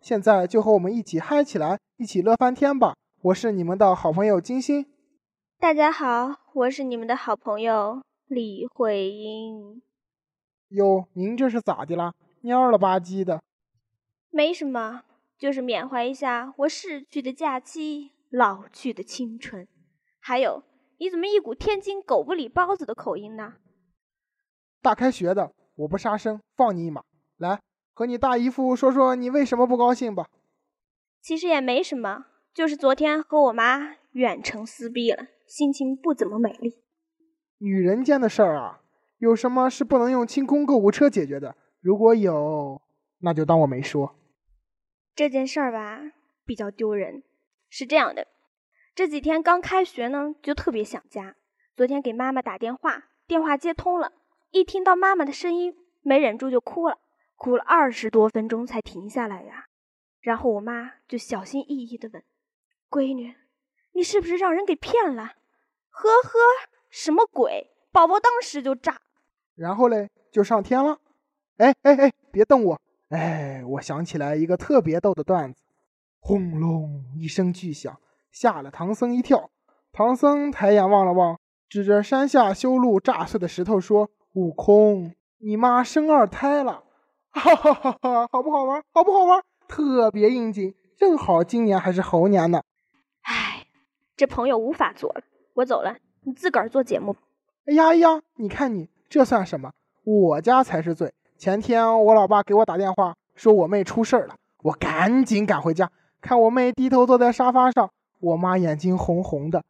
现在就和我们一起嗨起来，一起乐翻天吧！我是你们的好朋友金星。大家好，我是你们的好朋友李慧英。哟，您这是咋的啦？蔫了吧唧的。没什么，就是缅怀一下我逝去的假期，老去的青春。还有，你怎么一股天津狗不理包子的口音呢？大开学的，我不杀生，放你一马。来，和你大姨夫说说你为什么不高兴吧。其实也没什么，就是昨天和我妈远程撕逼了，心情不怎么美丽。女人间的事儿啊，有什么是不能用清空购物车解决的？如果有，那就当我没说。这件事儿吧，比较丢人。是这样的，这几天刚开学呢，就特别想家。昨天给妈妈打电话，电话接通了，一听到妈妈的声音，没忍住就哭了。哭了二十多分钟才停下来呀，然后我妈就小心翼翼的问：“闺女，你是不是让人给骗了？”呵呵，什么鬼？宝宝当时就炸，然后嘞就上天了。哎哎哎，别瞪我！哎，我想起来一个特别逗的段子：轰隆一声巨响，吓了唐僧一跳。唐僧抬眼望了望，指着山下修路炸碎的石头说：“悟空，你妈生二胎了。”哈哈哈哈好不好玩？好不好玩？特别应景，正好今年还是猴年呢。唉，这朋友无法做了，我走了，你自个儿做节目。哎呀呀，你看你这算什么？我家才是最。前天我老爸给我打电话，说我妹出事儿了，我赶紧赶回家，看我妹低头坐在沙发上，我妈眼睛红红的，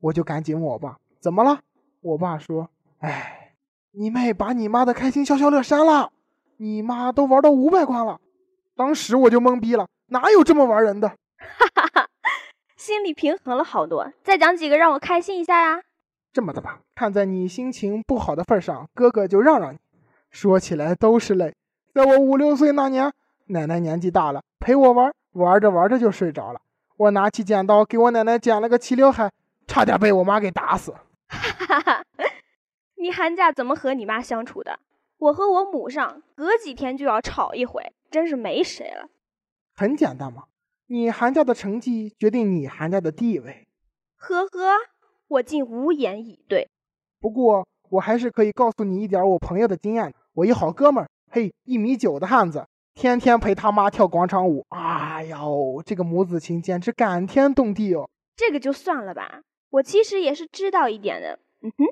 我就赶紧问我爸怎么了。我爸说：“哎，你妹把你妈的开心消消乐删了。”你妈都玩到五百关了，当时我就懵逼了，哪有这么玩人的？哈哈哈，心里平衡了好多。再讲几个让我开心一下呀。这么的吧，看在你心情不好的份上，哥哥就让让你。说起来都是泪，在我五六岁那年，奶奶年纪大了，陪我玩，玩着玩着就睡着了。我拿起剪刀给我奶奶剪了个齐刘海，差点被我妈给打死。哈哈哈，你寒假怎么和你妈相处的？我和我母上隔几天就要吵一回，真是没谁了。很简单嘛，你寒假的成绩决定你寒假的地位。呵呵，我竟无言以对。不过我还是可以告诉你一点我朋友的经验。我一好哥们儿，嘿，一米九的汉子，天天陪他妈跳广场舞。哎呦，这个母子情简直感天动地哦。这个就算了吧，我其实也是知道一点的。嗯哼，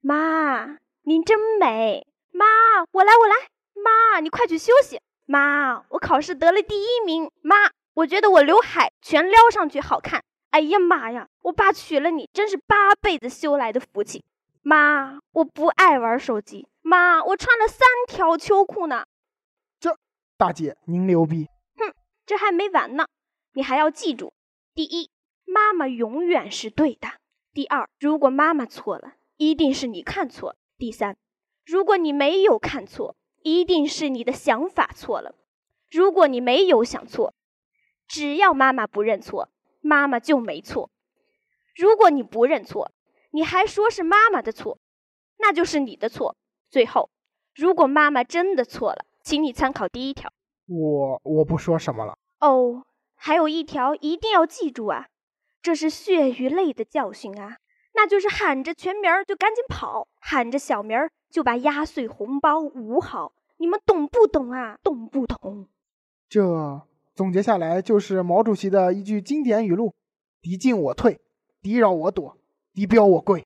妈，您真美。妈，我来，我来。妈，你快去休息。妈，我考试得了第一名。妈，我觉得我刘海全撩上去好看。哎呀妈呀，我爸娶了你，真是八辈子修来的福气。妈，我不爱玩手机。妈，我穿了三条秋裤呢。这大姐您牛逼。哼，这还没完呢，你还要记住：第一，妈妈永远是对的；第二，如果妈妈错了，一定是你看错了；第三。如果你没有看错，一定是你的想法错了。如果你没有想错，只要妈妈不认错，妈妈就没错。如果你不认错，你还说是妈妈的错，那就是你的错。最后，如果妈妈真的错了，请你参考第一条。我我不说什么了。哦，还有一条一定要记住啊，这是血与泪的教训啊，那就是喊着全名就赶紧跑，喊着小名儿。就把压岁红包捂好，你们懂不懂啊？懂不懂？这总结下来就是毛主席的一句经典语录：“敌进我退，敌扰我躲，敌标我跪。”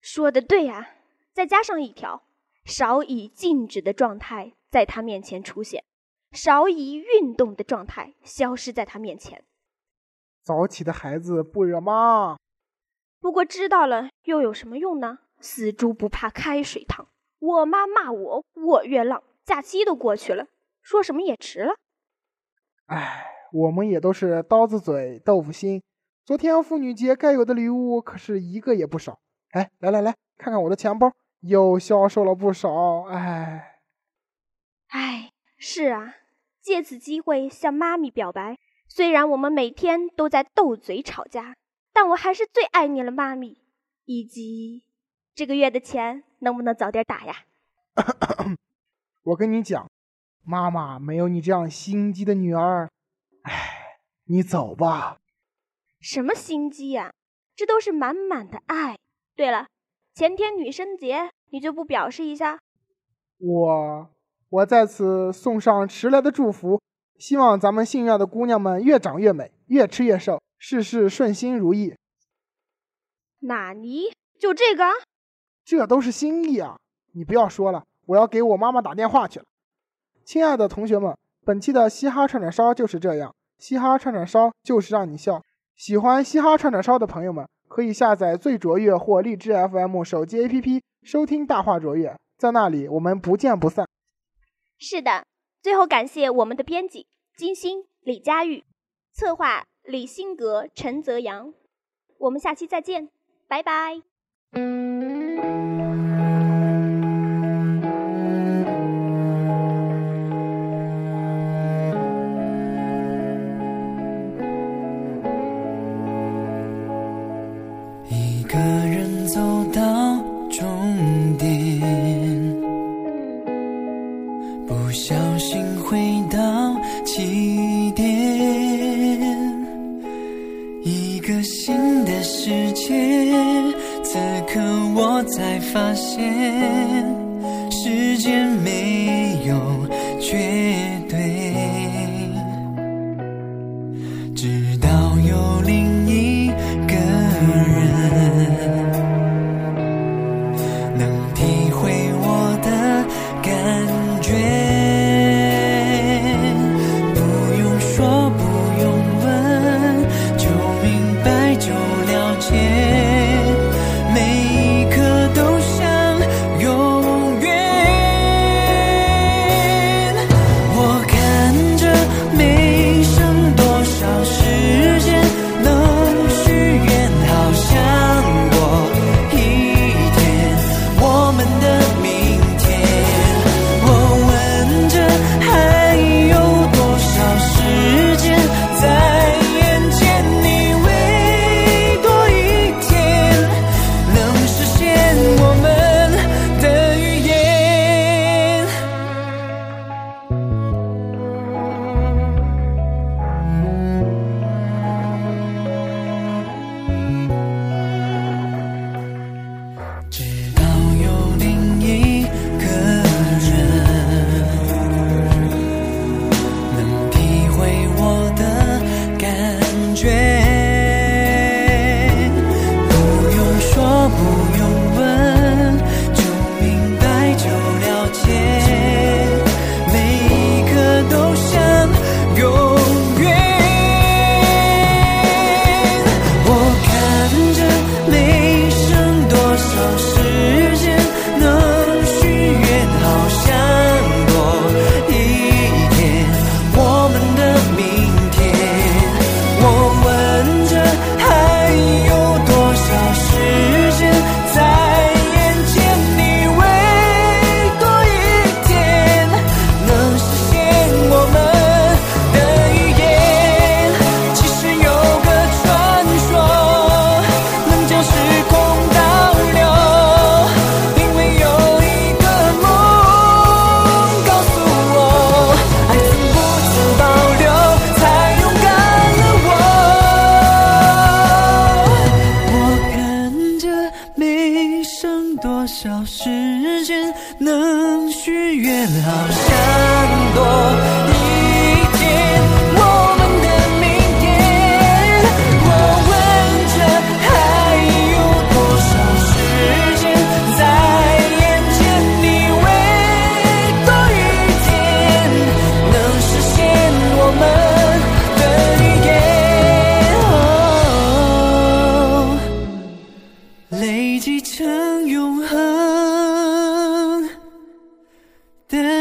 说的对呀！再加上一条：少以静止的状态在他面前出现，少以运动的状态消失在他面前。早起的孩子不惹妈。不过知道了又有什么用呢？死猪不怕开水烫，我妈骂我，我越浪，假期都过去了，说什么也迟了。哎，我们也都是刀子嘴豆腐心。昨天妇女节该有的礼物可是一个也不少。哎，来来来，看看我的钱包，又消瘦了不少。哎，哎，是啊，借此机会向妈咪表白。虽然我们每天都在斗嘴吵架，但我还是最爱你了，妈咪。以及这个月的钱能不能早点打呀？我跟你讲，妈妈没有你这样心机的女儿。哎，你走吧。什么心机呀？这都是满满的爱。对了，前天女生节你就不表示一下？我我在此送上迟来的祝福，希望咱们信院的姑娘们越长越美，越吃越瘦，事事顺心如意。纳尼？就这个？这都是心意啊！你不要说了，我要给我妈妈打电话去了。亲爱的同学们，本期的嘻哈串串烧就是这样，嘻哈串串烧就是让你笑。喜欢嘻哈串串烧的朋友们，可以下载最卓越或荔枝 FM 手机 APP 收听大话卓越，在那里我们不见不散。是的，最后感谢我们的编辑金星、李佳玉，策划李新格、陈泽阳。我们下期再见。拜拜。一个人走到终点，不小心回到起点，我才发现，时间没有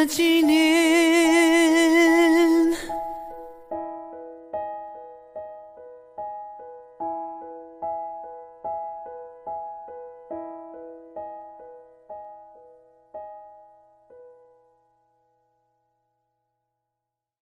纪念。